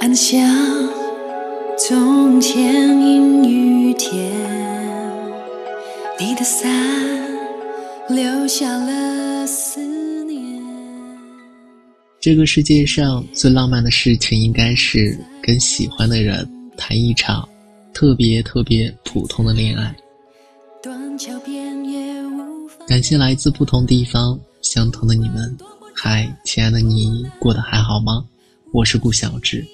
暗香从前阴雨天，你的伞留下了思念。这个世界上最浪漫的事情，应该是跟喜欢的人谈一场特别特别普通的恋爱。断桥边也无感谢来自不同地方相同的你们。嗨，亲爱的你，过得还好吗？我是顾小志。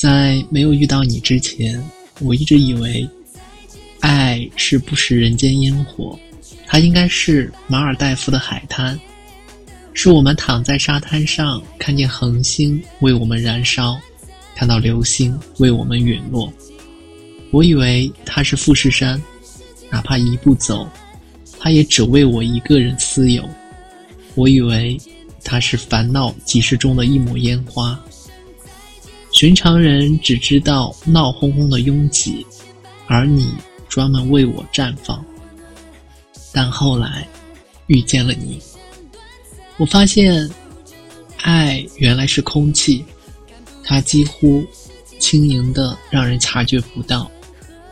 在没有遇到你之前，我一直以为，爱是不食人间烟火，它应该是马尔代夫的海滩，是我们躺在沙滩上看见恒星为我们燃烧，看到流星为我们陨落。我以为它是富士山，哪怕一步走，它也只为我一个人私有。我以为它是烦恼集市中的一抹烟花，寻常人只知道闹哄哄的拥挤，而你专门为我绽放。但后来遇见了你，我发现爱原来是空气，它几乎轻盈的让人察觉不到，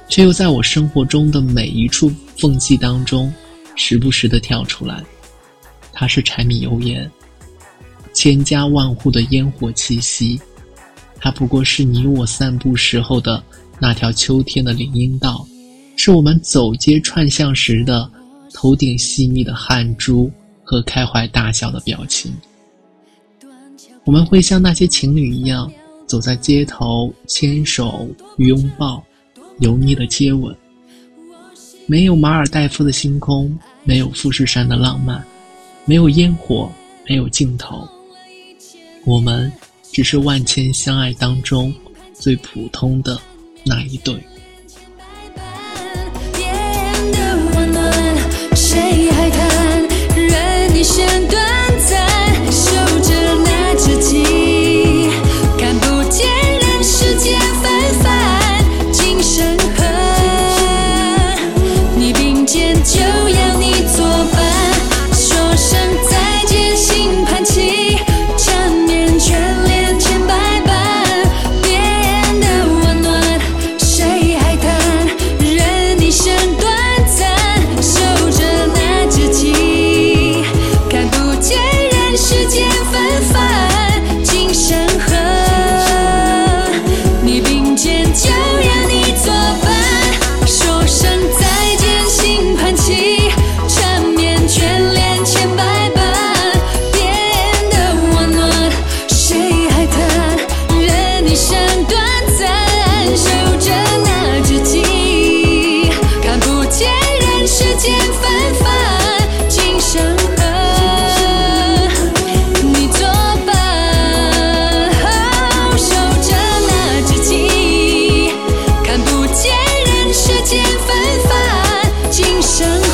却又在我生活中的每一处缝隙当中，时不时的跳出来。它是柴米油盐，千家万户的烟火气息。它不过是你我散步时候的那条秋天的林荫道，是我们走街串巷时的头顶细密的汗珠和开怀大笑的表情。我们会像那些情侣一样，走在街头，牵手、拥抱、油腻的接吻。没有马尔代夫的星空，没有富士山的浪漫。没有烟火，没有尽头。我们只是万千相爱当中最普通的那一对。纷繁今生和你作伴守着那知己看不见人世间纷繁今生。